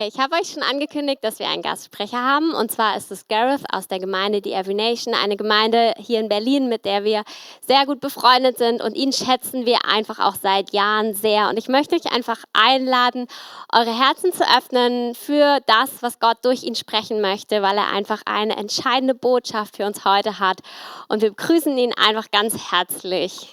Ich habe euch schon angekündigt, dass wir einen Gastsprecher haben. Und zwar ist es Gareth aus der Gemeinde The Every Nation, eine Gemeinde hier in Berlin, mit der wir sehr gut befreundet sind. Und ihn schätzen wir einfach auch seit Jahren sehr. Und ich möchte euch einfach einladen, eure Herzen zu öffnen für das, was Gott durch ihn sprechen möchte, weil er einfach eine entscheidende Botschaft für uns heute hat. Und wir begrüßen ihn einfach ganz herzlich.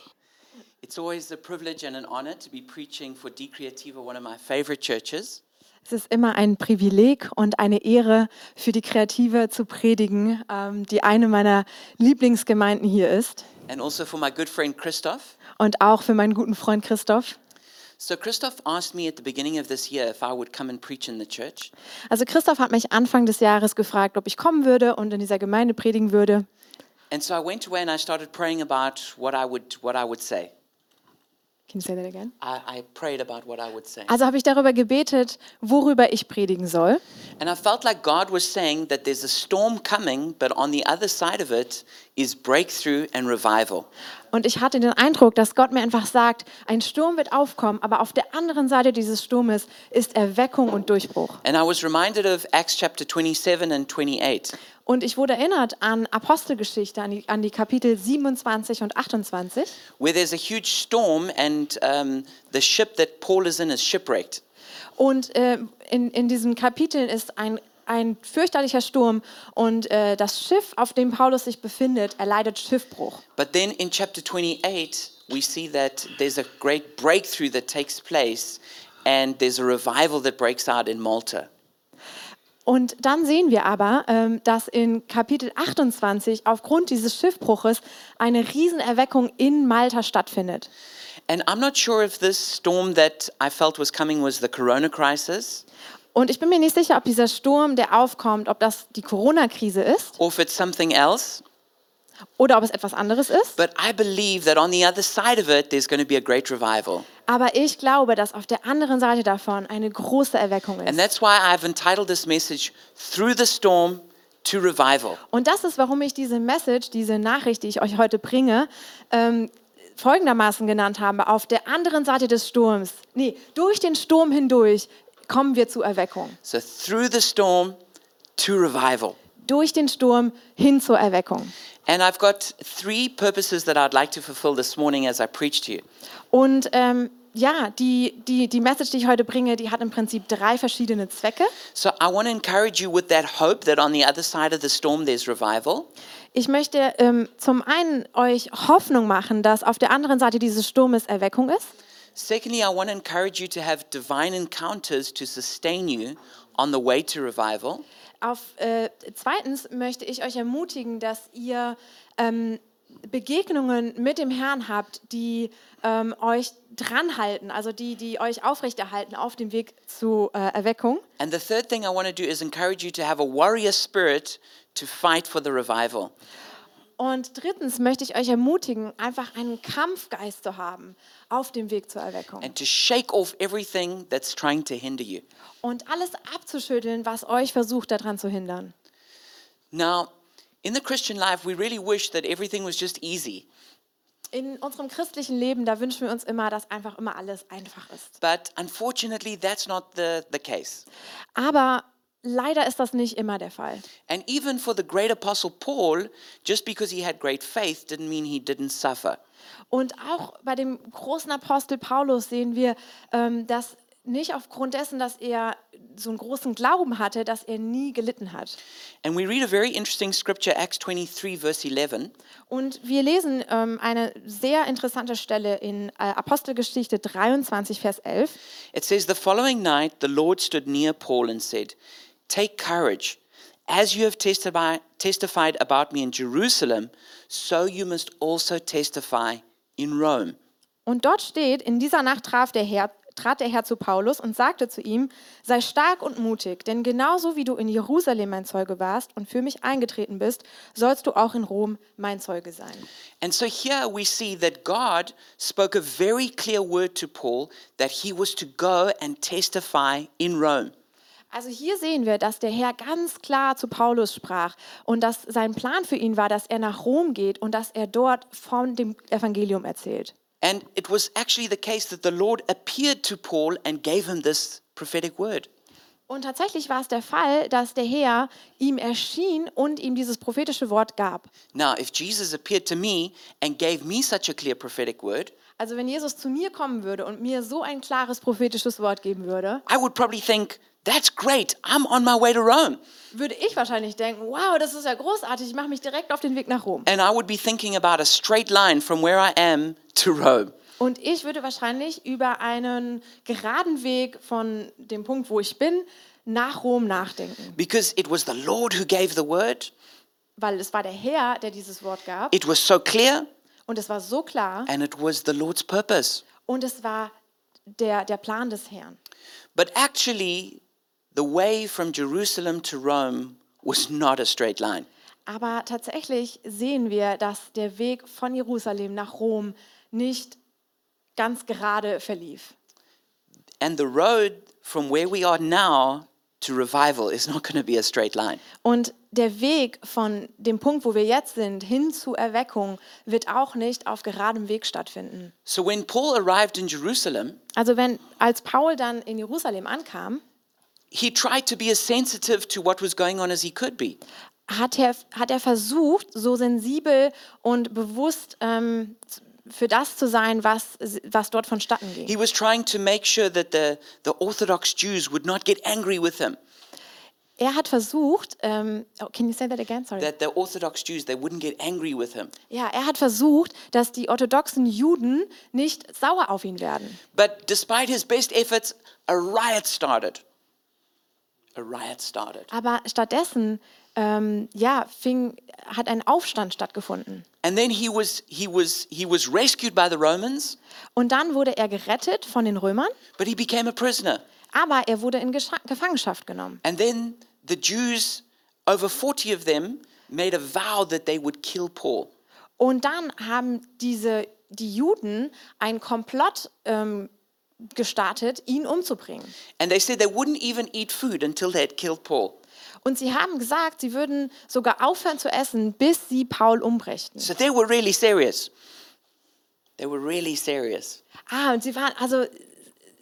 It's always a privilege and an honor to be preaching for De Creativa, one of my favorite churches. Es ist immer ein Privileg und eine Ehre für die Kreative zu predigen, ähm, die eine meiner Lieblingsgemeinden hier ist. And also for my good friend Christoph. Und auch für meinen guten Freund Christoph. So Christoph asked me at the beginning of this year if I would come and preach in the church. Also Christoph hat mich Anfang des Jahres gefragt, ob ich kommen würde und in dieser Gemeinde predigen würde. And so I went away and I started praying about what I would what I would say. Can you say that again? I, I prayed about what I would say. Also habe ich darüber gebetet, worüber ich predigen soll. And I felt like God was saying that there's a storm coming, but on the other side of it is breakthrough and revival. Und ich hatte den Eindruck, dass Gott mir einfach sagt, ein Sturm wird aufkommen, aber auf der anderen Seite dieses Sturmes ist Erweckung und Durchbruch. And I was reminded of Acts chapter 27 and 28. Und ich wurde erinnert an Apostelgeschichte, an die, an die Kapitel 27 und 28, where there's a huge storm and um, the ship that Paul is in is shipwrecked. Und äh, in, in diesen Kapiteln ist ein, ein fürchterlicher Sturm und äh, das Schiff, auf dem Paulus sich befindet, erleidet Schiffbruch. But then in chapter 28, we see that there's a great breakthrough that takes place and there's a revival that breaks out in Malta. Und dann sehen wir aber, ähm, dass in Kapitel 28 aufgrund dieses Schiffbruches eine Riesenerweckung in Malta stattfindet. And I'm not sure if this storm that I felt was coming was the corona crisis Und ich bin mir nicht sicher, ob dieser Sturm, der aufkommt, ob das die Corona-Krise ist or if it's something else. oder ob es etwas anderes ist. But I believe that on the other side of it, there's going to be a great revival. Aber ich glaube, dass auf der anderen Seite davon eine große Erweckung And ist. that's why I've entitled this message, Through the Storm to Revival. Und das ist, warum ich diese Message, diese Nachricht, die ich euch heute bringe, ähm, folgendermaßen genannt habe. Auf der anderen Seite des Sturms, nee, durch den Sturm hindurch kommen wir zu Erweckung. So, through the storm to revival. Durch den Sturm hin zur Erweckung. And I've got three purposes that I'd like to fulfill this morning as I preach to you. Und ähm, ja, die, die, die Message, die ich heute bringe, die hat im Prinzip drei verschiedene Zwecke. So, I want to encourage you with that hope that on the other side of the storm there's revival. Ich möchte ähm, zum einen euch Hoffnung machen, dass auf der anderen Seite dieses Sturmes Erweckung ist. Secondly, I want to encourage you to have divine encounters to sustain you on the way to revival. Auf, äh, zweitens möchte ich euch ermutigen, dass ihr ähm, Begegnungen mit dem Herrn habt, die ähm, euch dranhalten, also die, die euch aufrechterhalten auf dem Weg zu äh, Erweckung. And the third thing I want to do is encourage you to have a warrior spirit to fight for the revival. Und drittens möchte ich euch ermutigen, einfach einen Kampfgeist zu haben auf dem Weg zur Erweckung. and to shake off everything that's trying to hinder you. Und alles abzuschütteln, was euch versucht, daran zu hindern. Now, in the Christian life, we really wish that everything was just easy. In unserem christlichen Leben, da wünschen wir uns immer, dass einfach immer alles einfach ist. But unfortunately, that's not the, the case. Aber leider ist das nicht immer der Fall. And even for the great apostle Paul, just because he had great faith didn't mean he didn't suffer. Und auch bei dem großen Apostel Paulus sehen wir, ähm, dass nicht aufgrund dessen, dass er so einen großen Glauben hatte, dass er nie gelitten hat. And we read a very interesting scripture, Acts 23, verse 11. Und wir lesen ähm, eine sehr interessante Stelle in äh, Apostelgeschichte 23, Vers 11. It says, The following night, the Lord stood near Paul and said, Take courage. As you have testified, testified about me in Jerusalem, so you must also testify in Rome. Und dort steht, in dieser Nacht traf der Herr, trat der Herr zu Paulus und sagte zu ihm, sei stark und mutig, denn genauso wie du in Jerusalem mein Zeuge warst und für mich eingetreten bist, sollst du auch in Rom mein Zeuge sein. And so here we see that God spoke a very clear word to Paul that he was to go and testify in Rome. Also hier sehen wir, dass der Herr ganz klar zu Paulus sprach und dass sein Plan für ihn war, dass er nach Rom geht und dass er dort von dem Evangelium erzählt. And it was actually the case that the Lord appeared to Paul and gave him this prophetic word. Und tatsächlich war es der Fall, dass der Herr ihm erschien und ihm dieses prophetische Wort gab. Now, if Jesus appeared to me and gave me such a clear prophetic word, Also wenn Jesus zu mir kommen würde und mir so ein klares prophetisches Wort geben würde, I would probably think, that's great. I'm on my way to Rome. würde ich wahrscheinlich denken, wow, das ist ja großartig, ich mache mich direkt auf den Weg nach Rom. And I would be thinking about a straight line from where I am to Rome. Und ich würde wahrscheinlich über einen geraden Weg von dem Punkt, wo ich bin, nach Rom nachdenken. Because it was the Lord who gave the word, Weil es war der Herr, der dieses Wort gab. it was so clear, Und es war so klar. and it was the Lord's purpose. Und es war der, der Plan des Herrn. But actually, the way from Jerusalem to Rome was not a straight line. Aber tatsächlich sehen wir, dass der Weg von Jerusalem nach Rom nicht ganz gerade verlief. And the road from where we are now to revival is not going to be a straight line. Und der Weg von dem Punkt, wo wir jetzt sind, hin zu Erweckung, wird auch nicht auf geradem Weg stattfinden. So when Paul arrived in Jerusalem, Also wenn, als Paul dann in Jerusalem ankam, he tried to be as sensitive to what was going on as he could be. hat er, hat er versucht, so sensibel und bewusst ähm, für das zu sein, was, was dort vonstatten ging. He was trying to make sure that the, the Orthodox Jews would not get angry with him, Er hat versucht, ähm, oh, can you say that again? Sorry. that the Orthodox Jews, they wouldn't get angry with him. Ja, er hat versucht, dass die orthodoxen Juden nicht sauer auf ihn werden. But despite his best efforts, a riot started. A riot started. Aber stattdessen, ähm, ja, fing, hat ein Aufstand stattgefunden. And then he was, he, was, he was rescued by the Romans, Und dann wurde er gerettet von den Römern, but he became a prisoner. aber er wurde in Gescha Gefangenschaft genommen. And then the Jews, over 40 of them, made a vow that they would kill Paul. Und dann haben diese, die Juden einen Komplott ähm, gestartet, ihn umzubringen. And they said they wouldn't even eat food until they had killed Paul. Und sie haben gesagt, sie würden sogar aufhören zu essen, bis sie Paul umbrächten. So they were really serious. They were really serious. Ah, und sie waren, also,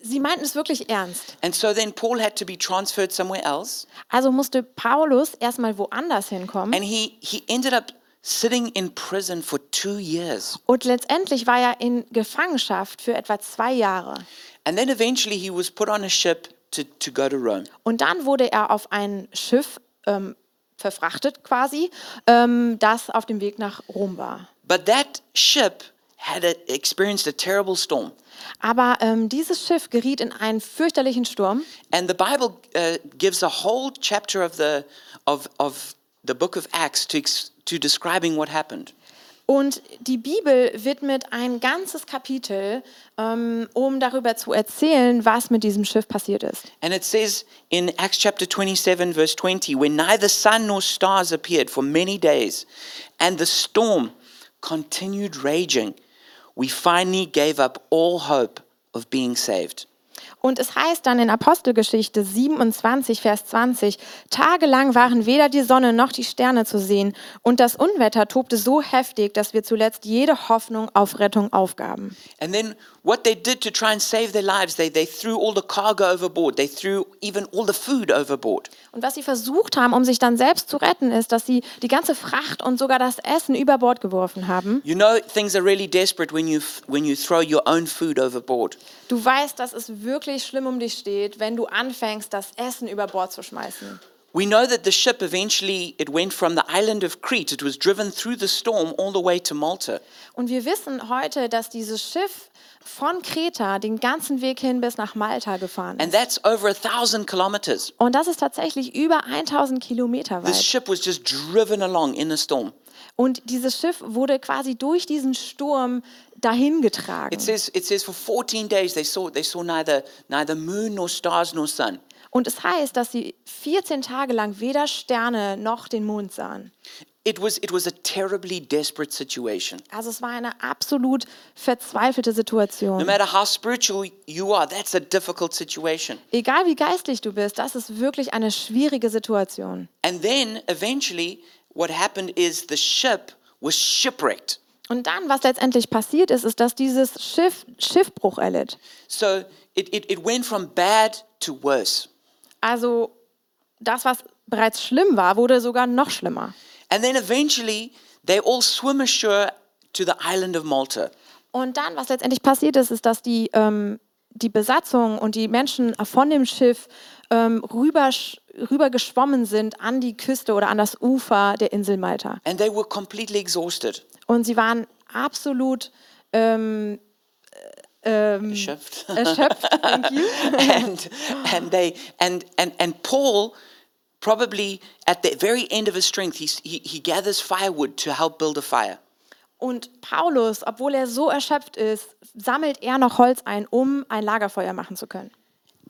sie meinten es wirklich ernst. And so then Paul had to be transferred somewhere else. Also musste Paulus erstmal woanders hinkommen. And he, he ended up sitting in prison for two years. Und letztendlich war er in Gefangenschaft für etwa zwei Jahre. And then eventually he was put on a ship to, to go to Rome. Und dann wurde er auf ein Schiff ähm, verfrachtet quasi, ähm, das auf dem Weg nach Rom war. But that ship had a, experienced a terrible storm. Aber ähm, dieses Schiff geriet in einen fürchterlichen Sturm. And the Bible uh, gives a whole chapter of the, of, of the book of Acts to, ex- to describing what happened. Und die Bibel widmet ein ganzes Kapitel, ähm, um darüber zu erzählen, was mit diesem Schiff passiert ist. And it says in Acts chapter 27, verse 20, when neither sun nor stars appeared for many days, and the storm continued raging, we finally gave up all hope of being saved. Und es heißt dann in Apostelgeschichte 27, Vers 20, tagelang waren weder die Sonne noch die Sterne zu sehen, und das Unwetter tobte so heftig, dass wir zuletzt jede Hoffnung auf Rettung aufgaben. And then what they did to try and save their lives, they, they threw all the cargo overboard, they threw even all the food overboard. Und was sie versucht haben, um sich dann selbst zu retten, ist, dass sie die ganze Fracht und sogar das Essen über Bord geworfen haben. You know, things are really desperate when you, when you throw your own food overboard. Du weißt, dass es wirklich schlimm um dich steht, wenn du anfängst, das Essen über Bord zu schmeißen. We know that the ship eventually it went from the island of Crete. It was driven through the storm all the way to Malta. Und wir wissen heute, dass dieses Schiff von Kreta den ganzen Weg hin bis nach Malta gefahren And ist. that's over a thousand kilometers. Und das ist tatsächlich über 1000 Kilometer This weit. ship was just driven along in a storm. Und dieses Schiff wurde quasi durch diesen Sturm dahin getragen. It says, it says for 14 days they saw, they saw neither, neither moon nor stars nor sun. Und es heißt, dass sie 14 Tage lang weder Sterne noch den Mond sahen. It was, it was a terribly desperate situation. Also es war eine absolut verzweifelte No Situation. matter how spiritual you are, that's a difficult situation. Egal wie geistlich du bist, das ist wirklich eine schwierige Situation. And then eventually, what happened is the ship was shipwrecked. Und dann, was letztendlich passiert ist, ist, dass dieses Schiff Schiffbruch erlitt. So it, it, it went from bad to worse. Also das, was bereits schlimm war, wurde sogar noch schlimmer. And then eventually, they all swim ashore to the island of Malta. Und dann, was letztendlich passiert ist, ist, dass die, ähm, die Besatzung und die Menschen von dem Schiff ähm, rüber, rüber geschwommen sind an die Küste oder an das Ufer der Insel Malta. And they were completely exhausted. Und sie waren absolut ähm, ähm, Erschöpft. erschöpft. Thank you. and and they and and and Paul probably at the very end of his strength he, he he gathers firewood to help build a fire Und Paulus, obwohl er so erschöpft ist, sammelt er noch Holz ein, um ein Lagerfeuer machen zu können.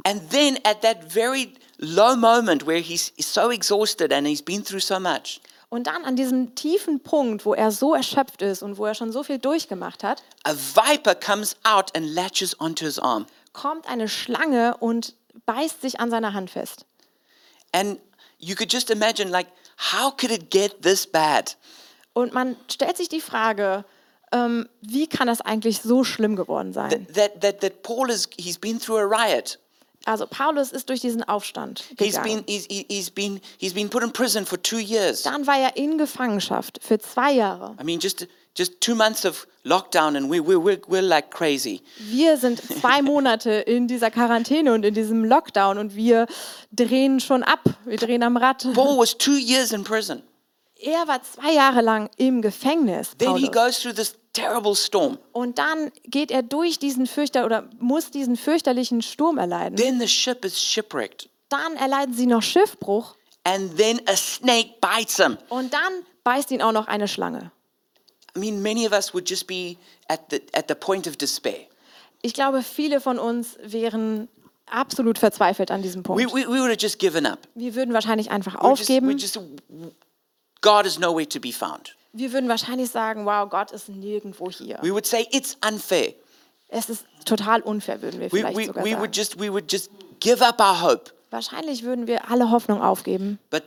And then at that very low moment where he's, so exhausted and he's been through so much Und dann an diesem tiefen Punkt, wo er so erschöpft ist und wo er schon so viel durchgemacht hat, a viper comes out and latches onto his arm kommt eine Schlange und beißt sich an seiner Hand fest. and you could just imagine like how could it get this bad Und man stellt sich die Frage, ähm, wie kann das eigentlich so schlimm geworden sein? that that that paul is he's been through a riot Also Paulus ist durch diesen Aufstand he's gegangen. been he's, he- he's been he's been put in prison for two years Dann war er in Gefangenschaft für zwei Jahre. i mean just just two months of lockdown and we, we, we're, we're like crazy Wir sind zwei Monate in dieser Quarantäne und in diesem Lockdown und wir drehen schon ab. Wir drehen am Rad. paul was two years in prison Er war zwei Jahre lang im Gefängnis. then he Paulus. goes through this terrible storm Und dann geht er durch diesen fürchter oder muss diesen fürchterlichen Sturm erleiden. then the ship is shipwrecked Dann erleiden sie noch Schiffbruch and then a snake bites him. und dann beißt ihn auch noch eine Schlange. I mean, many of us would just be at the, at the point of despair. Ich glaube, viele von uns wären absolut verzweifelt an diesem Punkt. We, we, we would have just given up. Wir würden wahrscheinlich einfach We just, aufgeben. just, God is nowhere to be found. Wir würden wahrscheinlich sagen, wow, Gott ist nirgendwo hier. We would say it's unfair. Es ist total unfair, würden wir We, vielleicht we, sogar we, sagen. would just, we would just give up our hope. Wahrscheinlich würden wir alle Hoffnung aufgeben. But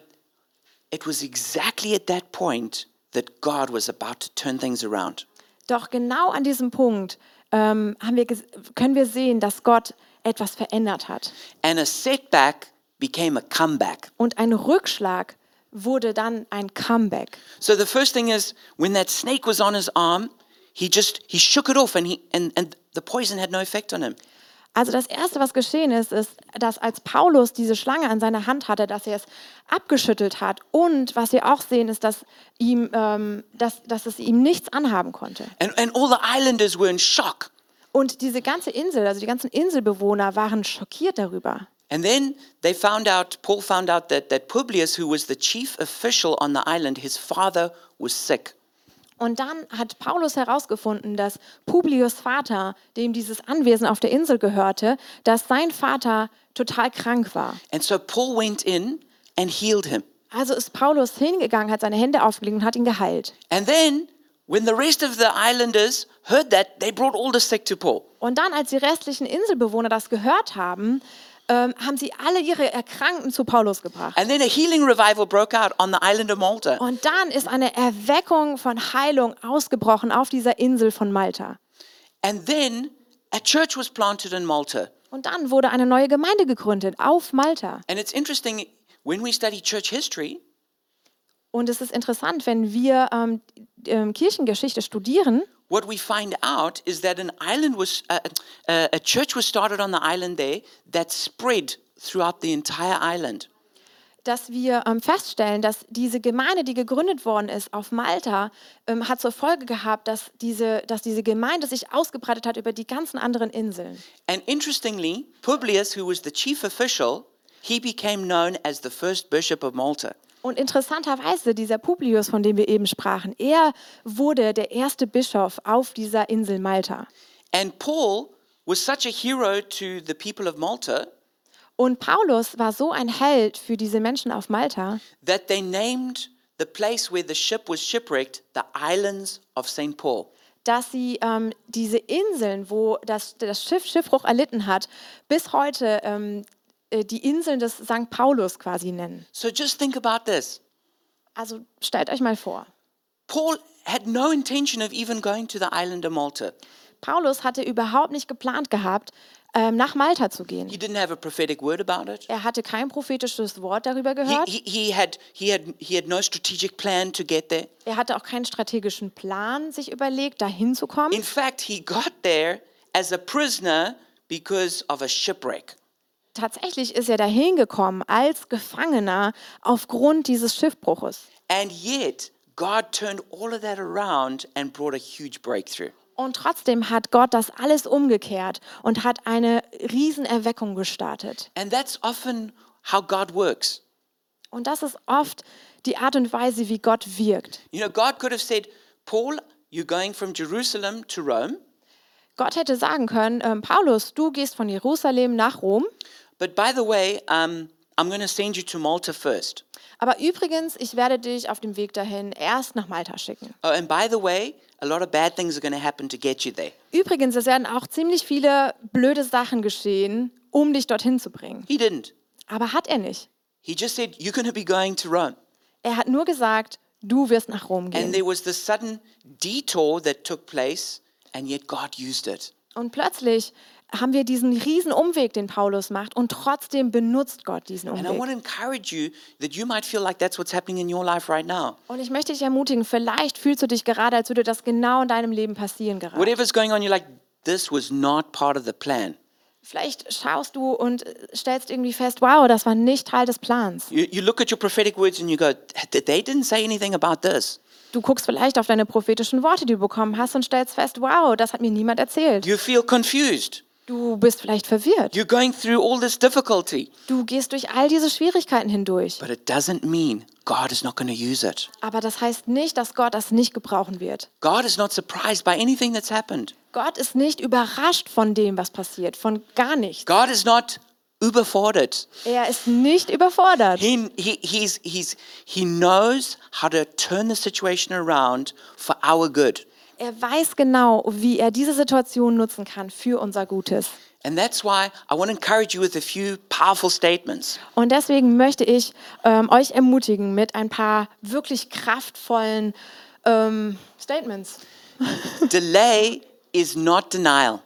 it was exactly at that point that God was about to turn things around. Doch genau an diesem Punkt ähm, haben wir, ges- können wir sehen, dass Gott etwas verändert hat. And a setback became a comeback. Und ein Rückschlag wurde dann ein Comeback. So the first thing is when that snake was on his arm, he just he shook it off and he and, and the poison had no effect on him. Also das Erste, was geschehen ist, ist, dass als Paulus diese Schlange an seiner Hand hatte, dass er es abgeschüttelt hat. Und was wir auch sehen, ist, dass, ihm, ähm, dass, dass es ihm nichts anhaben konnte. And and all the islanders were in shock. Und diese ganze Insel, also die ganzen Inselbewohner waren schockiert darüber. And then they found out, Paul found out that, that Publius, who was the chief official on the island, his father was sick. Und dann hat Paulus herausgefunden, dass Publius Vater, dem dieses Anwesen auf der Insel gehörte, dass sein Vater total krank war. And so Paul went in and healed him. Also ist Paulus hingegangen, hat seine Hände aufgelegt und hat ihn geheilt. And then, when the rest of the islanders heard that, they brought all the sick to Paul. Und dann, als die restlichen Inselbewohner das gehört haben, ähm, haben sie alle ihre Erkrankten zu Paulus gebracht. And then a healing revival broke out on the island of Malta. Und dann ist eine Erweckung von Heilung ausgebrochen auf dieser Insel von Malta. And then a church was planted in Malta. Und dann wurde eine neue Gemeinde gegründet auf Malta. And it's interesting, when we study church history, Und es ist interessant, wenn wir ähm, ähm, Kirchengeschichte studieren, what we find out is that an island was, uh, uh, a church was started on the island there that spread throughout the entire island. dass wir ähm, feststellen, dass diese Gemeinde, die gegründet worden ist auf Malta, ähm, hat zur Folge gehabt, dass diese, dass diese Gemeinde sich ausgebreitet hat über die ganzen anderen Inseln. And interestingly, Publius, who was the chief official, he became known as the first bishop of Malta. Und interessanterweise, dieser Publius, von dem wir eben sprachen, er wurde der erste Bischof auf dieser Insel Malta. And Paul was such a hero to the people of Malta Und Paulus war so ein Held für diese Menschen auf Malta, that they named the place where the ship was shipwrecked the Islands of St. Paul. dass sie ähm, diese Inseln, wo das, das Schiff Schiffbruch erlitten hat, bis heute ähm, äh, die Inseln des St. Paulus quasi nennen. So just think about this. Also stellt euch mal vor, Paul had no intention of even going to the island of Malta. Paulus hatte überhaupt nicht geplant gehabt, ähm, nach Malta zu gehen. He didn't have a prophetic word about it. Er hatte kein prophetisches Wort darüber He, gehört. he, he, had, he, had, he had no strategic plan to get there. Er hatte auch keinen strategischen Plan sich überlegt, dahin zu kommen. In fact, he got there as a prisoner because of a shipwreck. Tatsächlich ist er dahin gekommen als Gefangener aufgrund dieses Schiffbruches. And yet, God turned all of that around and brought a huge breakthrough. Und trotzdem hat Gott das alles umgekehrt und hat eine Riesenerweckung gestartet. And that's often how God works. Und das ist oft die Art und Weise, wie Gott wirkt. You know, God could have said, Paul, you're going from Jerusalem to Rome, Gott hätte sagen können, ähm, Paulus, du gehst von Jerusalem nach Rom, but by the way, um, I'm going to send you to Malta first. aber übrigens, ich werde dich auf dem Weg dahin erst nach Malta schicken. Oh, and by the way, a lot of bad things are going to happen to get you there. Übrigens, es werden auch ziemlich viele blöde Sachen geschehen, um dich dorthin zu bringen. He didn't. Aber hat er nicht. He just said, You're going to be going to Rome. Er hat nur gesagt, du wirst nach Rom And gehen. there was this sudden detour that took place, and yet God used it. Und plötzlich haben wir diesen riesen Umweg, den Paulus macht, und trotzdem benutzt Gott diesen And I want Umweg. to encourage you that you might feel like that's what's happening in your life right now. Und ich möchte dich ermutigen, vielleicht fühlst du dich gerade, als würde das genau in deinem Leben passieren gerade. Whatever's going on, you're like, this was not part of the plan. Vielleicht schaust du und äh, stellst irgendwie fest, wow, das war nicht Teil des Plans. You, you look at your prophetic words and you go, they didn't say anything about this. Du guckst vielleicht auf deine prophetischen Worte, die du bekommen hast und stellst fest, wow, das hat mir niemand erzählt. You feel confused. Du bist vielleicht verwirrt. You're going through all this difficulty. Du gehst durch all diese Schwierigkeiten hindurch. But it doesn't mean God is not going to use it. Aber das heißt nicht, dass Gott das nicht gebrauchen wird. God is not surprised by anything that's happened. Gott ist nicht überrascht von dem, was passiert, von gar nichts. God is not überfordert. Er ist nicht überfordert. He, he, he's, he's, he knows how to turn the situation around for our good. Er weiß genau, wie er diese Situation nutzen kann für unser Gutes. And that's why I want to encourage you with a few powerful statements. Und deswegen möchte ich ähm, euch ermutigen mit ein paar wirklich kraftvollen ähm, Statements. Delay is not denial.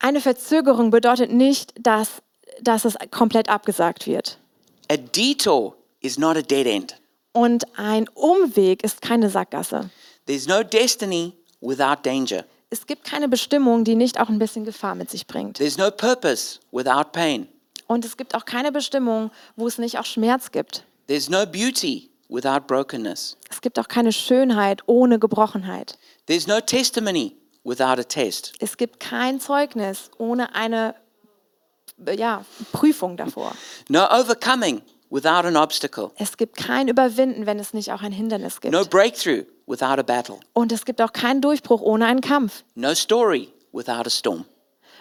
Eine Verzögerung bedeutet nicht, dass, dass es komplett abgesagt wird. A detour is not a dead end. Und ein Umweg ist keine Sackgasse. There's no destiny without danger. Es gibt keine Bestimmung, die nicht auch ein bisschen Gefahr mit sich bringt. There's no purpose without pain. Und es gibt auch keine Bestimmung, wo es nicht auch Schmerz gibt. There's no beauty without brokenness. Es gibt auch keine Schönheit ohne Gebrochenheit. There's no testimony without a test. Es gibt kein Zeugnis ohne eine ja, Prüfung davor. No overcoming without an obstacle. Es gibt kein Überwinden, wenn es nicht auch ein Hindernis gibt. No breakthrough without a battle. Und es gibt auch keinen Durchbruch ohne einen Kampf. No story without a storm.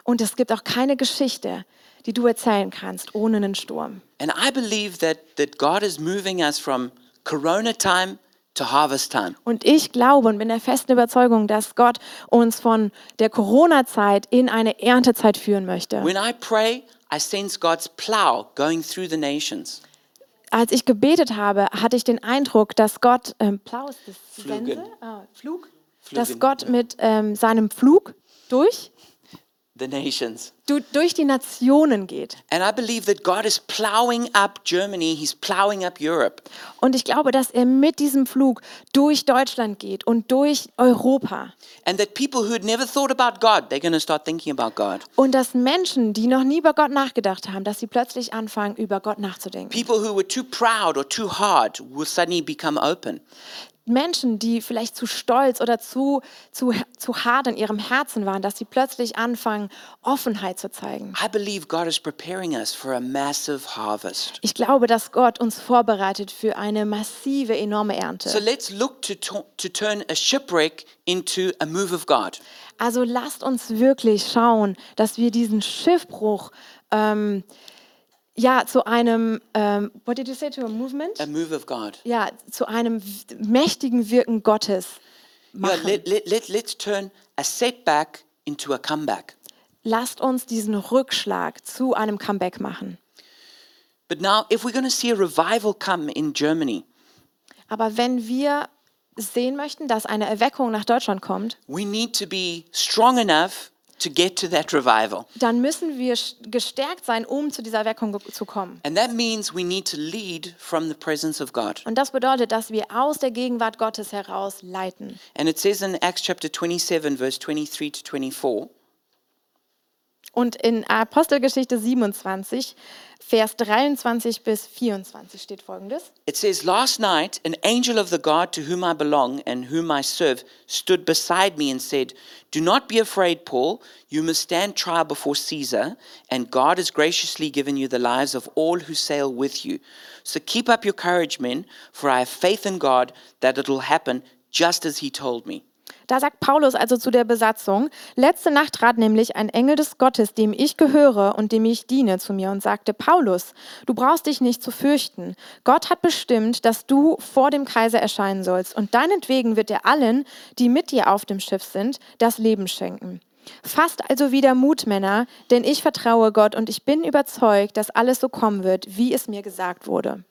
Und es gibt auch keine Geschichte, die du erzählen kannst ohne einen Sturm. And I believe that, that God is moving us from corona time to harvest time. Und ich glaube und bin der festen Überzeugung, dass Gott uns von der Corona-Zeit in eine Erntezeit führen möchte. When I pray, I sense God's plow going through the nations. Als ich gebetet habe, hatte ich den Eindruck, dass Gott, ähm, Plau ist das. Sense? Ah, Flug? Flugen, Dass Gott mit ähm, seinem Flug durch, The nations. du, durch die Nationen geht. And I believe that God is plowing up Germany, He's plowing up Europe. Und ich glaube, dass er mit diesem Flug durch Deutschland geht und durch Europa. And that people who had never thought about God, they're going to start thinking about God. Und dass Menschen, die noch nie über Gott nachgedacht haben, dass sie plötzlich anfangen, über Gott nachzudenken. People who were too proud or too hard will suddenly become open. Menschen, die vielleicht zu stolz oder zu, zu, zu hart in ihrem Herzen waren, dass sie plötzlich anfangen, Offenheit zu zeigen. I believe God is preparing us for a massive harvest. Ich glaube, dass Gott uns vorbereitet für eine massive, enorme So Ernte. let's look to, to turn a shipwreck into a move of God. Also lasst uns wirklich schauen, dass wir diesen Schiffbruch ähm, ja zu einem, ähm, what did you say to a movement? A move of God. Ja, zu einem mächtigen Wirken Gottes Yeah, machen. let, let, let, let's turn a setback into a comeback. Lasst uns diesen Rückschlag zu einem Comeback machen. But now, if we're going to see a revival come in Germany, Aber wenn wir sehen möchten, dass eine Erweckung nach Deutschland kommt, we need to be strong enough to get to that revival. dann müssen wir gestärkt sein, um zu dieser Weckung ge- zu kommen. And that means we need to lead from the presence of God. Und das bedeutet, dass wir aus der Gegenwart Gottes heraus leiten. And it says in Acts chapter 27, verse 23 to 24. Und in Apostelgeschichte 27, Vers 23 bis 24 steht folgendes. It says, Last night, an angel of the God to whom I belong and whom I serve stood beside me and said, Do not be afraid, Paul. You must stand trial before Caesar, and God has graciously given you the lives of all who sail with you. So keep up your courage, men, for I have faith in God that it will happen just as he told me. Da sagt Paulus also zu der Besatzung, letzte Nacht trat nämlich ein Engel des Gottes, dem ich gehöre und dem ich diene, zu mir und sagte, Paulus, du brauchst dich nicht zu fürchten. Gott hat bestimmt, dass du vor dem Kaiser erscheinen sollst und deinetwegen wird er allen, die mit dir auf dem Schiff sind, das Leben schenken. Fasst also wieder Mut, Männer, denn ich vertraue Gott und ich bin überzeugt, dass alles so kommen wird, wie es mir gesagt wurde.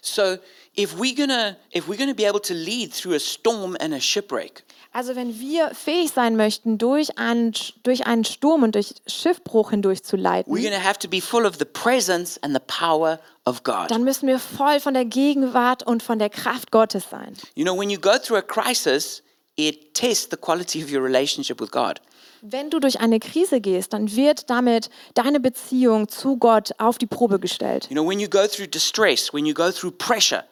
So if we're gonna if we're gonna be able to lead through a storm and a shipwreck, Also wenn wir fähig sein möchten, durch einen, durch einen Sturm und durch Schiffbruch hindurch zu leiten, we're gonna have to be full of the presence and the power of God. dann müssen wir voll von der Gegenwart und von der Kraft Gottes sein. You know, when you go through a crisis, it tests the quality of your relationship with God. Wenn du durch eine Krise gehst, dann wird damit deine Beziehung zu Gott auf die Probe gestellt. You know, when you go through distress, when you go through pressure,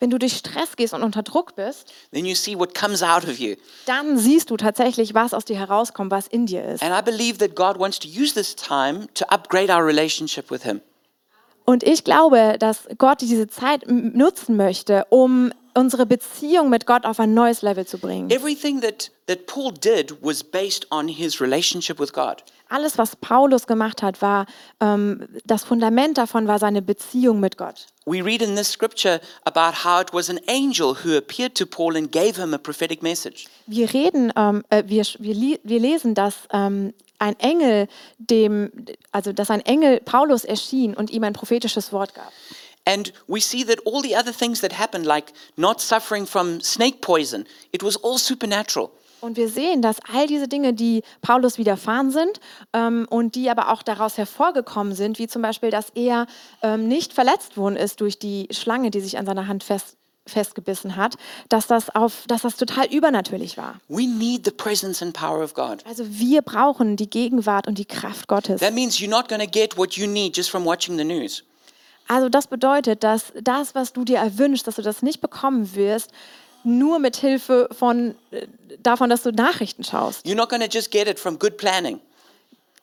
Wenn du durch Stress gehst und unter Druck bist, then you see what comes out of you. dann siehst du tatsächlich, was aus dir herauskommt, was in dir ist. And I believe that God wants to use this time to upgrade our relationship with Him. Und ich glaube, dass Gott diese Zeit nutzen möchte, um unsere Beziehung mit Gott auf ein neues Level zu bringen. Everything that, that Paul did was based on his relationship with God. Alles, was Paulus gemacht hat, war ähm, das Fundament davon war seine Beziehung mit Gott. We read in this scripture about how it was an angel who appeared to Paul and gave him a prophetic message. Wir reden, ähm, äh, wir, wir, wir lesen, dass ähm, ein Engel dem, also dass ein Engel Paulus erschien und ihm ein prophetisches Wort gab. And we see that all the other things that happened, like not suffering from snake poison, it was all supernatural. Und wir sehen, dass all diese Dinge, die Paulus widerfahren sind ähm, und die aber auch daraus hervorgekommen sind, wie zum Beispiel, dass er ähm, nicht verletzt worden ist durch die Schlange, die sich an seiner Hand fest, festgebissen hat, dass das, auf, dass das total übernatürlich war. Also wir brauchen die Gegenwart und die Kraft Gottes. That means you're not going to get what you need just from watching the news. Also das bedeutet, dass das, was du dir erwünschst, dass du das nicht bekommen wirst, nur mit Hilfe von äh, davon, dass du Nachrichten schaust. You're not going to just get it from good planning.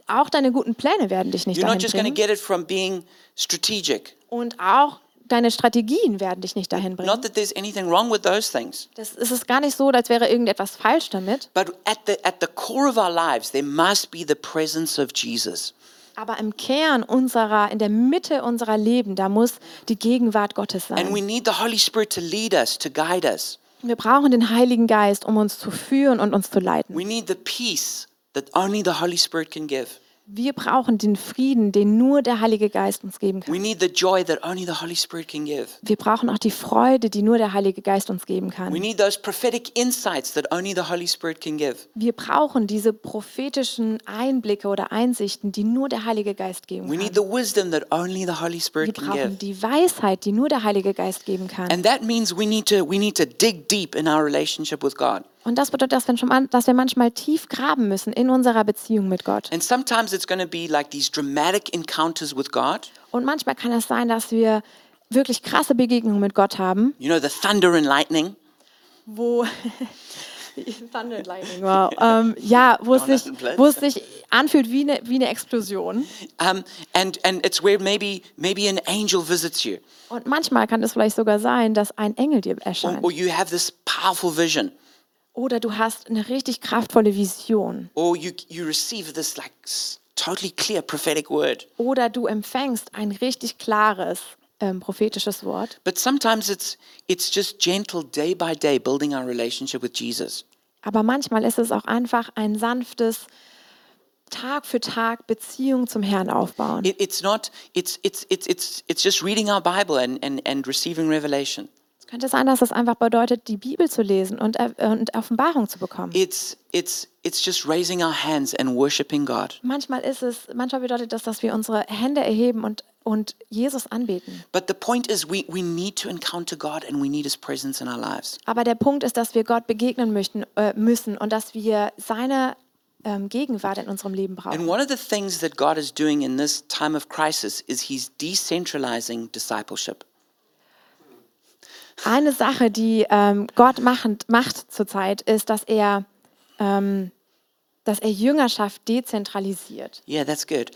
Auch deine guten Pläne werden dich nicht You're not dahin just going to bringen. get it from being strategic. Und auch deine Strategien werden dich nicht dahin bringen. Not that there's anything wrong with those things. Das ist es gar nicht so, als wäre irgendetwas falsch damit. But at the, at the core of our lives, there must be the presence of Jesus. Aber im Kern unserer, in der Mitte unserer Leben, da muss die Gegenwart Gottes And we sein. need the Holy Spirit to lead us, to guide us. Wir brauchen den Heiligen Geist, um uns zu führen und uns zu leiten. We need the peace that only the Holy Spirit can give. Wir brauchen den Frieden, den nur der Heilige Geist uns geben kann. We need the joy that only the Holy Spirit can give. Wir brauchen auch die Freude, die nur der Heilige Geist uns geben We kann. need those prophetic insights that only the Holy Spirit can give. Wir brauchen diese prophetischen Einblicke oder Einsichten, die nur der Heilige Geist geben We need kann. the wisdom that only the Holy Wir Spirit can brauchen give. die Weisheit, die nur der Heilige Geist geben kann. And that means we need to we need to dig deep in our relationship with God. Und das bedeutet, dass wir, schon dass wir manchmal tief graben müssen in unserer Beziehung mit Gott. And sometimes it's going to be like these dramatic encounters with God. Und manchmal kann es sein, dass wir wirklich krasse Begegnungen mit Gott haben, You know, the thunder and lightning. wo Thunder and Lightning, wow. ähm, ja, wo es, sich, wo es sich anfühlt wie eine, wie eine Explosion. Um, and, and it's where maybe, maybe an angel visits you, Und manchmal kann es vielleicht sogar sein, dass ein Engel dir or, erscheint. or you have this powerful vision, Oder du hast eine richtig kraftvolle Vision. or you, you receive this like s- totally clear prophetic word. Oder du empfängst ein richtig klares ähm, prophetisches Wort. But sometimes it's, it's just gentle day by day building our relationship with Jesus. Aber manchmal ist es auch einfach ein sanftes Tag für Tag Beziehung zum Herrn aufbauen. It, it's not, it's, it's, it's, it's, it's just reading our Bible and, and, and receiving revelation. Könnte sein, dass das einfach bedeutet, die Bibel zu lesen und, und Offenbarung zu bekommen. It's, it's, it's just raising our hands and worshiping God. Manchmal ist es, manchmal bedeutet das, dass wir unsere Hände erheben und, und Jesus anbeten. But the point is, we, we need to encounter God and we need His presence in our lives. Aber der Punkt ist, dass wir Gott begegnen möchten, äh, müssen und dass wir seine ähm, Gegenwart in unserem Leben brauchen. And one of the things that God is doing in this time of crisis is He's decentralizing discipleship. Eine Sache, die ähm, Gott machend, macht zurzeit, ist, dass er, ähm, dass er Jüngerschaft dezentralisiert. Yeah, that's good.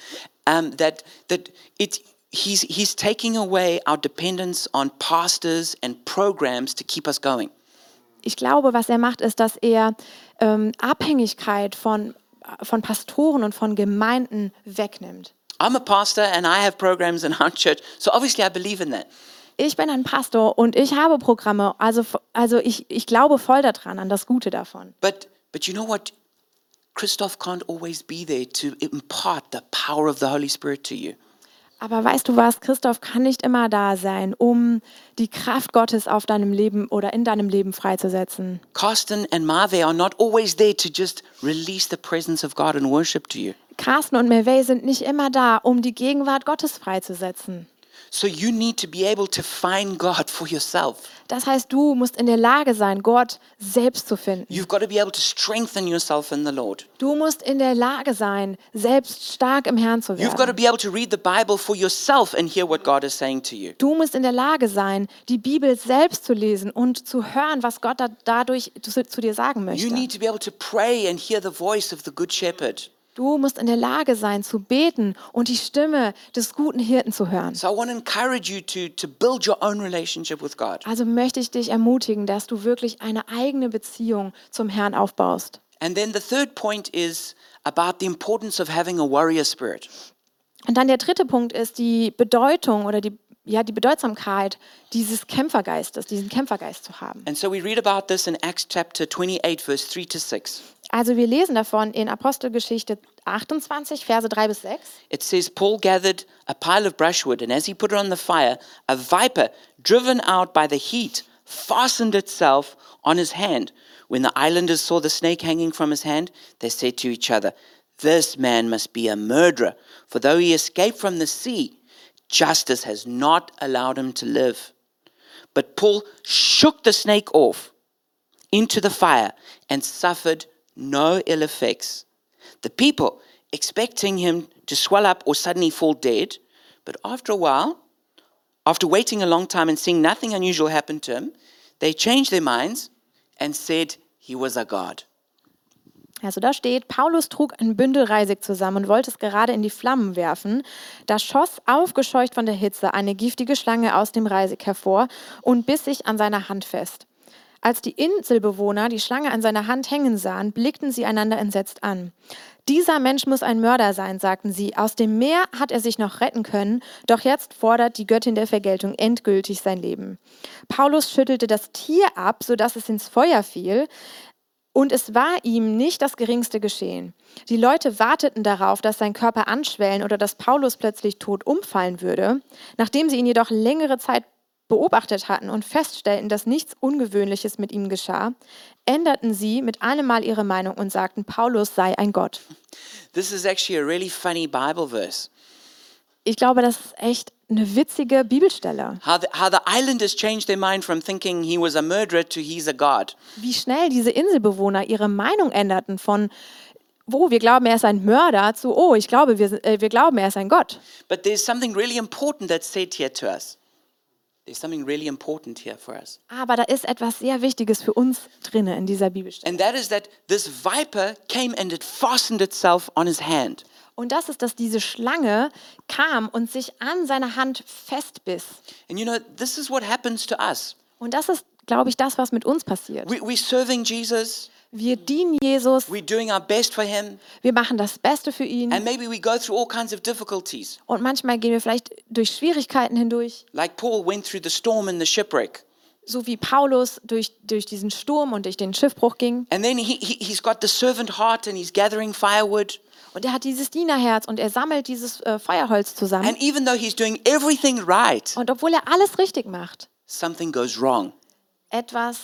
Um, that that it he's he's taking away our dependence on pastors and programs to keep us going. Ich glaube, was er macht, ist, dass er ähm, Abhängigkeit von, von Pastoren und von Gemeinden wegnimmt. I'm a pastor and I have programs in our church, so obviously I believe in that. Ich bin ein Pastor und ich habe Programme, also, also ich, ich glaube voll daran, an das Gute davon. But but you know what? Christoph can't always be there to impart the power of the Holy Spirit to you. Aber weißt du was, Christoph kann nicht immer da sein, um die Kraft Gottes auf deinem Leben oder in deinem Leben freizusetzen. Carsten and Marve are not always there to just release the presence of God and worship to you. Carsten und Merveille sind nicht immer da, um die Gegenwart Gottes freizusetzen. So you need to be able to find God for yourself. Das heißt, du musst in der Lage sein, Gott selbst zu finden. You've got to be able to strengthen yourself in the Lord. Du musst in der Lage sein, selbst stark im Herrn zu You've got to werden. be able to read the Bible for yourself and hear what God is saying to you. Du musst in der Lage sein, die Bibel selbst zu lesen und zu hören, was Gott da, dadurch zu, zu dir sagen You möchte. need to be able to pray and hear the voice of the Good Shepherd. Du musst in der Lage sein, zu beten und die Stimme des guten Hirten zu hören. So I want to encourage you to, to build your own relationship with God. Also möchte ich dich ermutigen, dass du wirklich eine eigene Beziehung zum Herrn aufbaust. And then the third point is about the importance of having a warrior spirit. Und dann der dritte Punkt ist die Bedeutung oder die, ja, die Bedeutsamkeit dieses Kämpfergeistes, diesen Kämpfergeist zu haben. And so we read about this in Acts chapter 28, verse 3 to 6. Also wir lesen davon in Apostelgeschichte 28, Verse 3 bis 6. It says, Paul gathered a pile of brushwood, and as he put it on the fire, a viper, driven out by the heat, fastened itself on his hand. When the islanders saw the snake hanging from his hand, they said to each other, This man must be a murderer, for though he escaped from the sea, justice has not allowed him to live. But Paul shook the snake off into the fire and suffered no ill effects. The people, expecting him to swell up or suddenly fall dead, but after a while, after waiting a long time and seeing nothing unusual happen to him, they changed their minds and said he was a god. Also da steht, Paulus trug ein Bündel Reisig zusammen und wollte es gerade in die Flammen werfen. Da schoss, aufgescheucht von der Hitze, eine giftige Schlange aus dem Reisig hervor und biss sich an seiner Hand fest. Als die Inselbewohner die Schlange an seiner Hand hängen sahen, blickten sie einander entsetzt an. Dieser Mensch muss ein Mörder sein, sagten sie. Aus dem Meer hat er sich noch retten können, doch jetzt fordert die Göttin der Vergeltung endgültig sein Leben. Paulus schüttelte das Tier ab, sodass es ins Feuer fiel. Und es war ihm nicht das geringste geschehen. Die Leute warteten darauf, dass sein Körper anschwellen oder dass Paulus plötzlich tot umfallen würde. Nachdem sie ihn jedoch längere Zeit beobachtet hatten und feststellten, dass nichts Ungewöhnliches mit ihm geschah, änderten sie mit einem Mal ihre Meinung und sagten, Paulus sei ein Gott. This is actually a really funny Bible verse. Ich glaube, das ist echt eine witzige Bibelstelle. How the, how the islanders changed their mind from thinking he was a murderer to he's a god. Wie schnell diese Inselbewohner ihre Meinung änderten von, wo wir glauben, er ist ein Mörder, zu, oh, ich glaube, wir, äh, wir glauben, er ist ein Gott. But there's something really important that's said here to us. Really important here for us. Aber da ist etwas sehr Wichtiges für uns drinne in dieser Bibelstelle. And that is that this viper came and it fastened itself on his hand. Und das ist, dass diese Schlange kam und sich an seiner Hand festbiss. And you know, this is what happens to us. Und das ist, glaube ich, das, was mit uns passiert. We, we're serving Jesus, Wir dienen Jesus, we're doing our best for him, wir machen das Beste für ihn. and maybe we go through all kinds of difficulties. Und manchmal gehen wir vielleicht durch Schwierigkeiten hindurch, Like Paul went through the storm and the shipwreck. so wie Paulus durch, durch diesen Sturm und durch den Schiffbruch ging. And then he, he, he's got the servant heart and he's gathering firewood. Und er hat dieses Dienerherz und er sammelt dieses äh, Feuerholz zusammen. And even though he's doing everything right, Und obwohl er alles richtig macht, something goes wrong. Etwas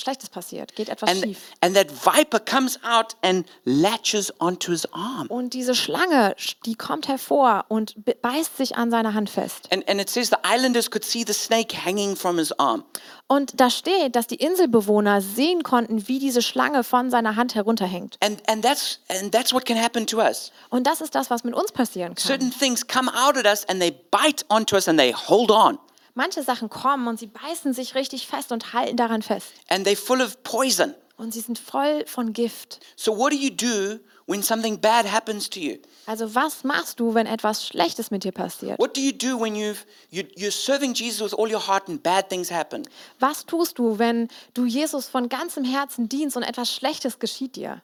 Schlechtes passiert, geht etwas And, schief. and that viper comes out and latches onto his arm. Und diese Schlange, die kommt hervor und be- beißt sich an seiner Hand fest. And, and it says the islanders could see the snake hanging from his arm. Und da steht, dass die Inselbewohner sehen konnten, wie diese Schlange von seiner Hand herunterhängt. And, and, that's, and that's what can happen to us. Und das ist das, was mit uns passieren kann. Certain things come out at us and they bite onto us and they hold on. Manche Sachen kommen und sie beißen sich richtig fest und halten daran fest. And they're full of poison. Und sie sind voll von Gift. So, what do you do when something bad happens to you? Also was machst du, wenn etwas Schlechtes mit dir passiert? What do you do when you've, you, you're serving Jesus with all your heart and bad things happen? Was tust du, wenn du Jesus von ganzem Herzen dienst und etwas Schlechtes geschieht dir?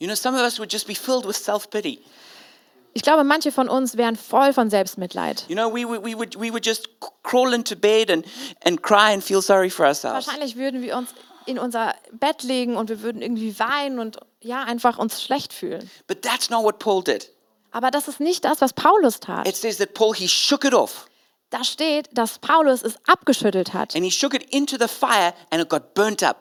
You know, some of us would just be filled with self pity. Ich glaube, manche von uns wären voll von Selbstmitleid. You know, we, would- we, would, we would just c- crawl into bed and, and cry and feel sorry for ourselves. Wahrscheinlich würden wir uns in unser Bett legen und wir würden irgendwie weinen und ja, einfach uns schlecht fühlen. But that's not what Paul did. Aber das ist nicht das, was Paulus tat. It says that Paul, he shook it off Da steht, dass Paulus es abgeschüttelt hat. and he shook it into the fire and it got burnt up.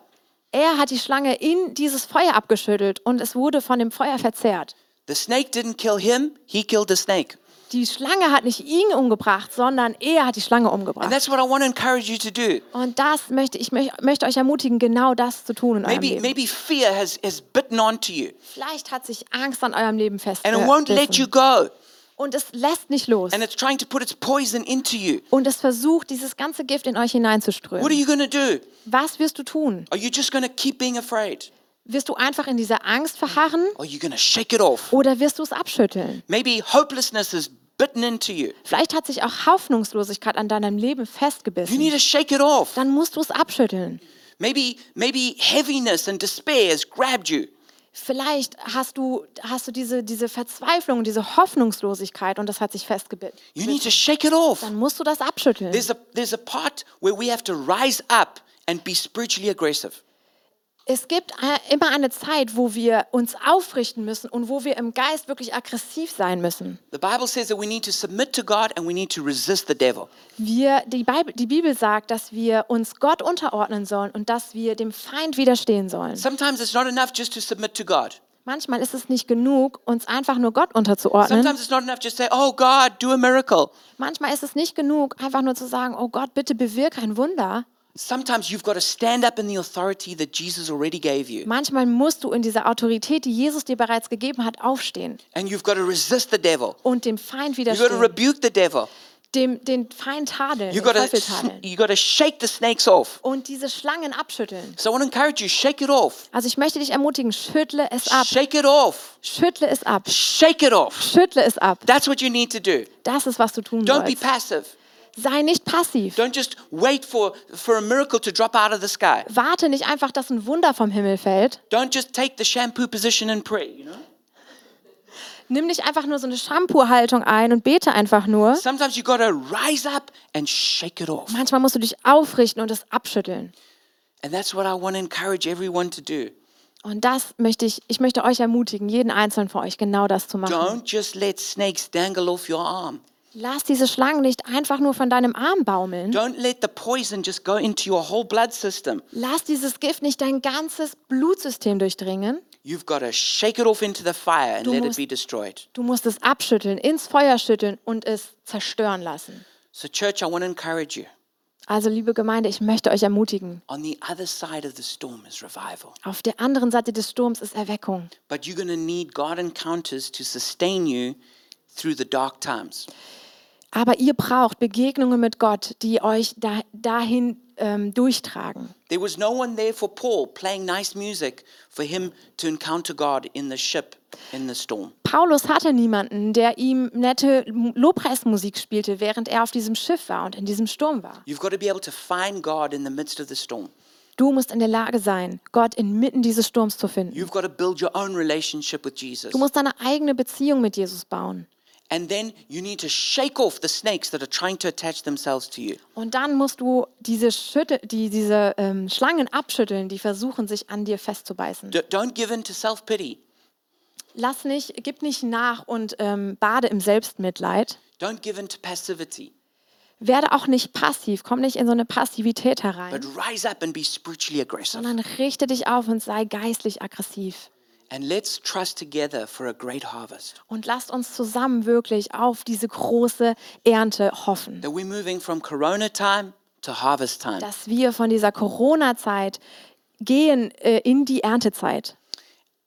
Er hat die Schlange in dieses Feuer abgeschüttelt und es wurde von dem Feuer verzehrt. The snake didn't kill him, he killed the snake. Die Schlange hat nicht ihn umgebracht, sondern er hat die Schlange And umgebracht. that's what I want to encourage you to do. Und das möchte ich möch- möchte euch ermutigen, genau das zu tun in eurem Maybe, Leben. maybe fear has, has bitten onto you Vielleicht hat sich Angst an eurem Leben and it won't let you go. Und es lässt nicht los. And it's trying to put its poison into you. Und es versucht, dieses ganze Gift in euch What are hineinzuströmen. you going to do? Was wirst du tun? Are you just going to keep being afraid? Wirst du einfach in dieser Angst verharren Or shake it off? oder wirst du es abschütteln? Maybe hopelessness is bitten into you. Vielleicht hat sich auch Hoffnungslosigkeit an deinem Leben You need festgebissen. to shake it off. Dann musst du es abschütteln. Maybe, maybe heaviness and despair has grabbed you. Vielleicht hast du, hast du diese, diese Verzweiflung, diese Hoffnungslosigkeit und das hat sich festgebissen. You need to shake it off. Dann musst du das abschütteln. There's a, there's a part where we have to rise up and be spiritually aggressive. Es gibt äh, immer eine Zeit, wo wir uns aufrichten müssen und wo wir im Geist wirklich aggressiv sein müssen. The Bible says that we need to submit to God and we need to resist the devil. Wir, die, Bibel, die Bibel sagt, dass wir uns Gott unterordnen sollen und dass wir dem Feind widerstehen sollen. Sometimes it's not enough just to submit to God. Manchmal ist es nicht genug, uns einfach nur Gott unterzuordnen. Say, oh God. Manchmal ist es nicht genug, einfach nur zu sagen, oh Gott, bitte bewirke ein Wunder. Sometimes you've got to stand up in the authority that Jesus already gave you. Manchmal musst du in dieser Autorität, die Jesus dir bereits gegeben hat, aufstehen And you've got to resist the devil. und dem Feind You've got to widerstehen, rebuke the devil. dem, den Feind tadeln, You've den got Teufel to, tadeln you got to shake the snakes off. und diese Schlangen abschütteln. So I want to encourage you, shake it off. Also ich möchte dich ermutigen, schüttle es ab, Shake it off. schüttle es ab, Shake it off. schüttle es ab. That's what you need to do. Das ist, was du tun Don't be sollst. passive. Sei nicht passiv. Don't just wait for, for a miracle to drop out of the sky. Warte nicht einfach, dass ein Wunder vom Himmel fällt. Don't just take the shampoo position and pray, you know? Nimm nicht einfach nur so eine Shampoo-Haltung ein und bete einfach nur. Sometimes you got to rise up and shake it off. Manchmal musst du dich aufrichten und es abschütteln. And that's what I want to encourage everyone to do. Und das möchte ich, ich möchte euch ermutigen, jeden einzelnen von euch genau das zu machen. Don't just let snakes dangle off your arm. Lass diese Schlangen nicht einfach nur von deinem Arm baumeln. Don't let the poison just go into your whole blood system. Lass dieses Gift nicht dein ganzes Blutsystem durchdringen. You've got to shake it off into the fire and Du let it musst- be destroyed. Du musst es abschütteln, ins Feuer schütteln und es zerstören lassen. So, church, I want to encourage you. Also, liebe Gemeinde, ich möchte euch ermutigen. On the other side of the storm is revival. Auf der anderen Seite des Sturms ist Erweckung. But you're going to need God encounters to sustain you through the dark times. Aber ihr braucht Begegnungen mit Gott, die euch da, dahin ähm, durchtragen. There was no one there for Paul playing nice music for him to encounter God in the ship in the storm. Paulus hatte niemanden, der ihm nette Lobpreismusik spielte, während er auf diesem Schiff war und in diesem Sturm war. You've got to be able to find God in the midst of the storm. Du musst in der Lage sein, Gott inmitten dieses Sturms zu finden. You've got to build your own relationship with Jesus. Du musst deine eigene Beziehung mit Jesus bauen. And then you need to shake off the snakes that are trying to attach themselves to you. Und dann musst du diese, Schüttel, die, diese ähm, Schlangen abschütteln, die versuchen, sich an dir festzubeißen. D- don't give in to self pity. Lass nicht, gib nicht nach und ähm, bade im Selbstmitleid. Don't give in to passivity. Werde auch nicht passiv, komm nicht in so eine Passivität herein, but rise up and be spiritually aggressive. sondern richte dich auf und sei geistlich aggressiv. And let's trust together for a great harvest. Und lasst uns zusammen wirklich auf diese große Ernte hoffen, That we're moving from Corona time to harvest time. dass wir von dieser Corona-Zeit gehen äh, in die Erntezeit.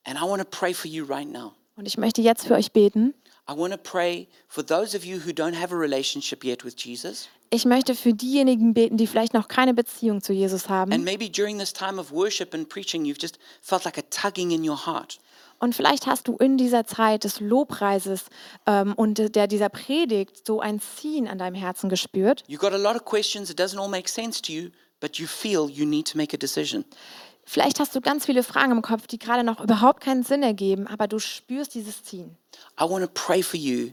And I want to pray for you right now. Und ich möchte jetzt für euch beten. I want to pray for those of you who don't have a relationship yet with Jesus. Ich möchte für diejenigen beten, die vielleicht noch keine Beziehung zu Jesus haben. And maybe during this time of worship and preaching, you've just felt like a tugging in your heart. Und vielleicht hast du in dieser Zeit des Lobpreises ähm, und der dieser Predigt so ein Ziehen an deinem Herzen gespürt. You've got a lot of questions, it doesn't all make sense to you, but you feel you need to make a decision. Vielleicht hast du ganz viele Fragen im Kopf, die gerade noch überhaupt keinen Sinn ergeben, aber du spürst dieses Ziehen. I want to pray for you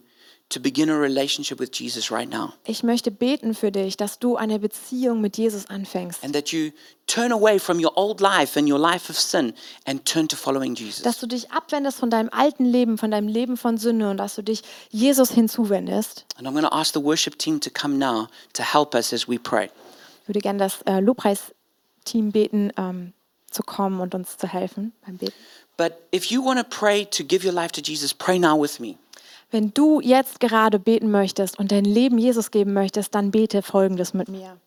to begin a relationship with Jesus right now. Ich möchte beten für dich, dass du eine Beziehung mit Jesus anfängst. And that you turn away from your old life and your life of sin and turn to following Jesus. Dass du dich abwendest von deinem alten Leben, von deinem Leben von Sünde und dass du dich Jesus hinzuwendest. And I'm going to ask the worship team to come now to help us as we pray. Ich würde gerne das äh, Lobpreisteam beten, ähm, zu kommen und uns zu helfen beim Beten. But if you want to pray to give your life to Jesus, pray now with me. Wenn du jetzt gerade beten möchtest und dein Leben Jesus geben möchtest, dann bete folgendes mit mir.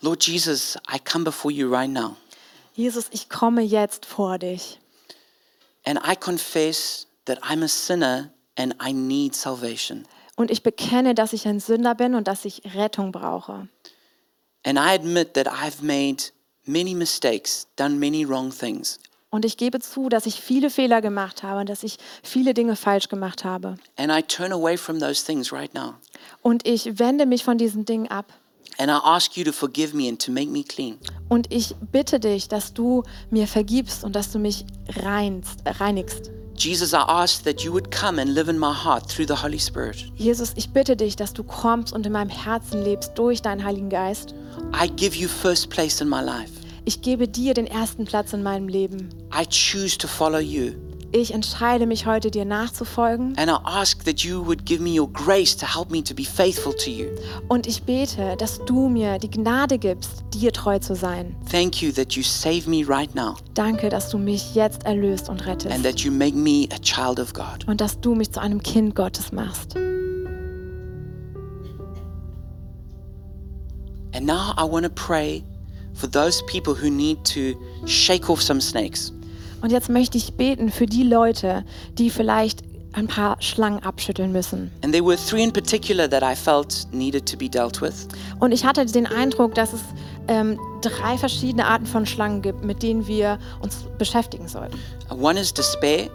Lord Jesus, I come before you right now Jesus, ich komme jetzt vor dich and I confess that I'm a sinner and I need salvation. und ich bekenne, dass ich ein Sünder bin und dass ich Rettung brauche. And I admit that I've made many mistakes, done many wrong things. Und ich gebe zu, dass ich viele Fehler gemacht habe und dass ich viele Dinge falsch gemacht habe. And I turn away from those things right now. Und ich wende mich von diesen Dingen ab. And I ask you to forgive me and to make me clean. Und ich bitte dich, dass du mir vergibst und dass du mich reinst, äh, reinigst. Jesus, I ask that you would come and live in my heart through the Holy Spirit. Jesus, ich bitte dich, dass du kommst und in meinem Herzen lebst durch deinen Heiligen Geist. I give you first place in my life. Ich gebe dir den ersten Platz in meinem Leben. I choose to follow you. Ich entscheide mich heute, dir nachzufolgen. And I ask that you would give me your grace to help me to be faithful to you. Und ich bete, dass du mir die Gnade gibst, dir treu zu sein. Thank you that you save me right now Danke, dass du mich jetzt erlöst und and rettest. that you make me a child of God. Und dass du mich zu einem Kind Gottes machst. And now I want to pray for those people who need to shake off some snakes. Und jetzt möchte ich beten für die Leute, die vielleicht ein paar Schlangen abschütteln müssen. And there were three in particular that I felt needed to be dealt with. Und ich hatte den Eindruck, dass es ähm, drei verschiedene Arten von Schlangen gibt, mit denen wir uns beschäftigen sollten. One is despair,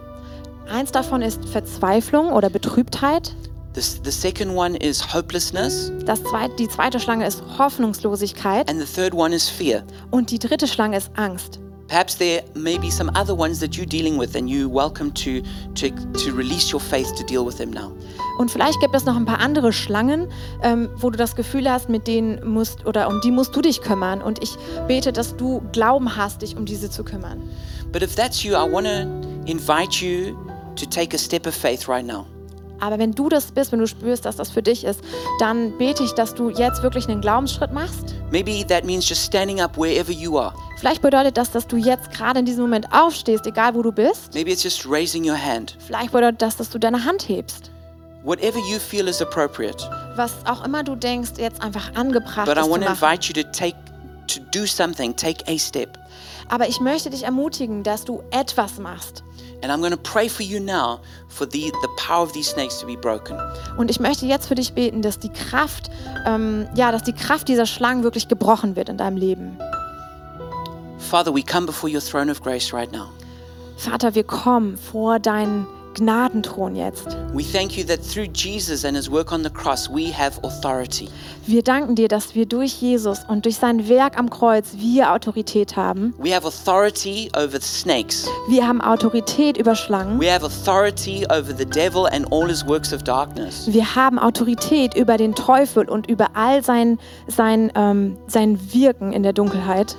Eins davon ist Verzweiflung oder Betrübtheit. the, the second one is hopelessness, Das zweit, die zweite Schlange ist Hoffnungslosigkeit. and the third one is fear. Und die dritte Schlange ist Angst. Perhaps there may be some other ones that you're dealing with, and you're welcome to, to, to release your faith to deal with them now. Und vielleicht gibt es noch ein paar andere Schlangen, ähm, wo du das Gefühl hast, mit denen musst oder um die musst du dich kümmern. Und ich bete, dass du Glauben hast, dich um diese zu kümmern. But if that's you, I want to invite you to take a step of faith right now. Aber wenn du das bist, wenn du spürst, dass das für dich ist, dann bete ich, dass du jetzt wirklich einen Glaubensschritt machst. Maybe that means just standing up wherever you are. Vielleicht bedeutet das, dass du jetzt gerade in diesem Moment aufstehst, egal wo du bist. Maybe it's just raising your hand. Vielleicht bedeutet das, dass du deine Hand hebst. Whatever you feel is appropriate. Was auch immer du denkst, jetzt einfach angebracht But I ist zu want to invite you to take to do something, take a step. Aber ich möchte dich ermutigen, dass du etwas machst. Und ich möchte jetzt für dich beten, dass die Kraft, ähm, ja, dass die Kraft dieser Schlangen wirklich gebrochen wird in deinem Leben. Father, we come before your throne of grace right now. Vater, wir kommen vor deinen Gnadenthron jetzt. We thank you that through Jesus and his work on the cross, we have authority. Wir danken dir, dass wir durch Jesus und durch sein Werk am Kreuz wir Autorität haben. We have authority over snakes. Wir haben Autorität über Schlangen. We have authority over the devil and all his works of darkness. Wir haben Autorität über den Teufel und über all sein, sein, ähm, sein Wirken in der Dunkelheit.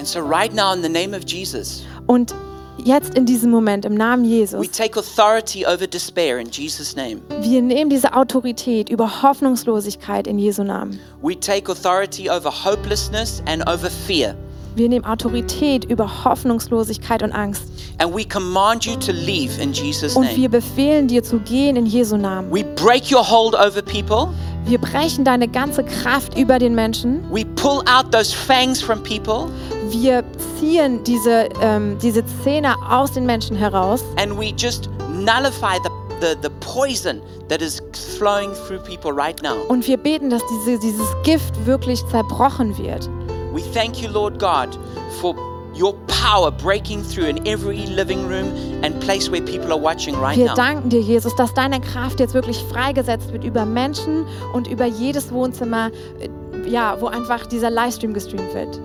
And so, right now, in the name of Jesus, Und jetzt in diesem Moment im Namen Jesus. We take authority over despair in Jesus' name. Wir nehmen diese Autorität über Hoffnungslosigkeit in Jesu Namen. We take authority over hopelessness and over fear. Wir nehmen Autorität über Hoffnungslosigkeit und Angst. And we command you to leave in Jesus' Und wir befehlen dir zu gehen in Jesu Namen. We break your hold over people. Wir brechen deine ganze Kraft über den Menschen. We pull out those fangs from people. Wir ziehen diese, ähm, diese Zähne aus den Menschen heraus. And we just nullify the, the, the poison that is flowing through people right now. Und wir beten, dass diese, dieses Gift wirklich zerbrochen wird. We thank you, Lord God, for your power breaking through in every living room and place where people are watching right Wir now. danken dir, Jesus, dass deine Kraft jetzt wirklich freigesetzt wird über Menschen und über jedes Wohnzimmer, äh, ja, wo einfach dieser Livestream gestreamt wird.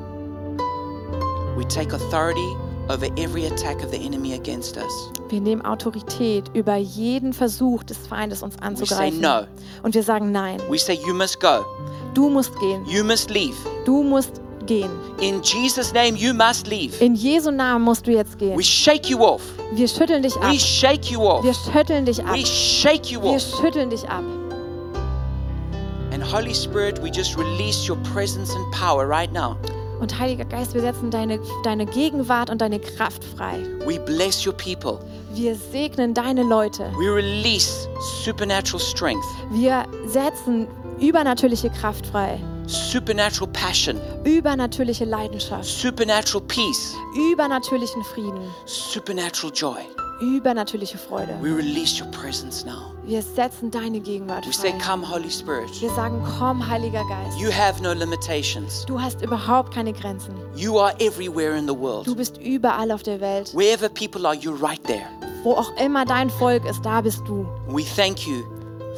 We take authority over every attack of the enemy against us. Wir nehmen Autorität über jeden Versuch des Feindes, uns We say anzugreifen. no. Und wir sagen nein. We say you must go. Du musst gehen. You must leave. Du musst gehen. In Jesus' name, you must leave. In Jesu Namen musst du jetzt gehen. We shake you off. Wir schütteln dich ab. We shake you off. Wir schütteln dich ab. We shake you Wir off. schütteln dich ab. And Holy Spirit, we just release your presence and power right now. Und Heiliger Geist, wir setzen deine, deine Gegenwart und deine Kraft frei. We bless your people. Wir segnen deine Leute. We release supernatural strength, Wir setzen übernatürliche Kraft frei. Supernatural passion, Übernatürliche Leidenschaft. supernatural peace, Übernatürlichen Frieden. supernatural joy. Übernatürliche Freude. We release your presence now. Wir setzen deine Gegenwart We say, frei. Come, Holy Spirit. Wir sagen, komm, Heiliger Geist. You have no limitations. Du hast überhaupt keine Grenzen. You are everywhere in the world. Du bist überall auf der Welt. Wherever people are, you're right there. Wo auch immer dein Volk ist, da bist du. We thank you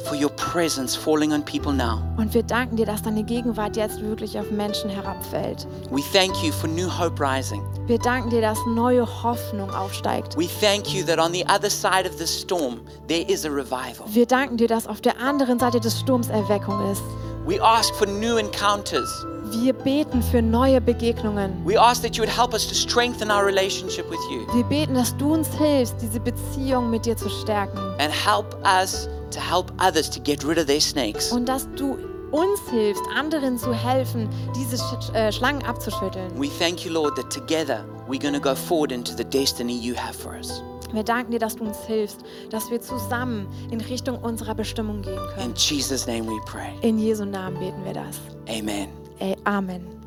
for your presence falling on people now. Und wir danken dir, dass deine Gegenwart jetzt wirklich auf Menschen herabfällt. We thank you for new hope rising. Wir danken dir, dass neue Hoffnung aufsteigt. We thank you that on the other side of the storm, there is a revival. Wir danken dir, dass auf der anderen Seite des Sturms Erweckung ist. We ask for new encounters. Wir beten für neue Begegnungen. We ask that you would help us to strengthen our relationship with you Wir beten, dass du uns hilfst, diese Beziehung mit dir zu stärken. and help us to help others to get rid of their snakes. Und dass du uns hilfst, anderen zu helfen, diese Sch äh, Schlangen abzuschütteln. We thank you, Lord, that together we're going to go forward into the destiny you have for us. Wir danken dir, dass du uns hilfst, dass wir zusammen in Richtung unserer Bestimmung gehen In können. Jesus' name we pray. In Jesu Namen beten wir das. Amen. Amen.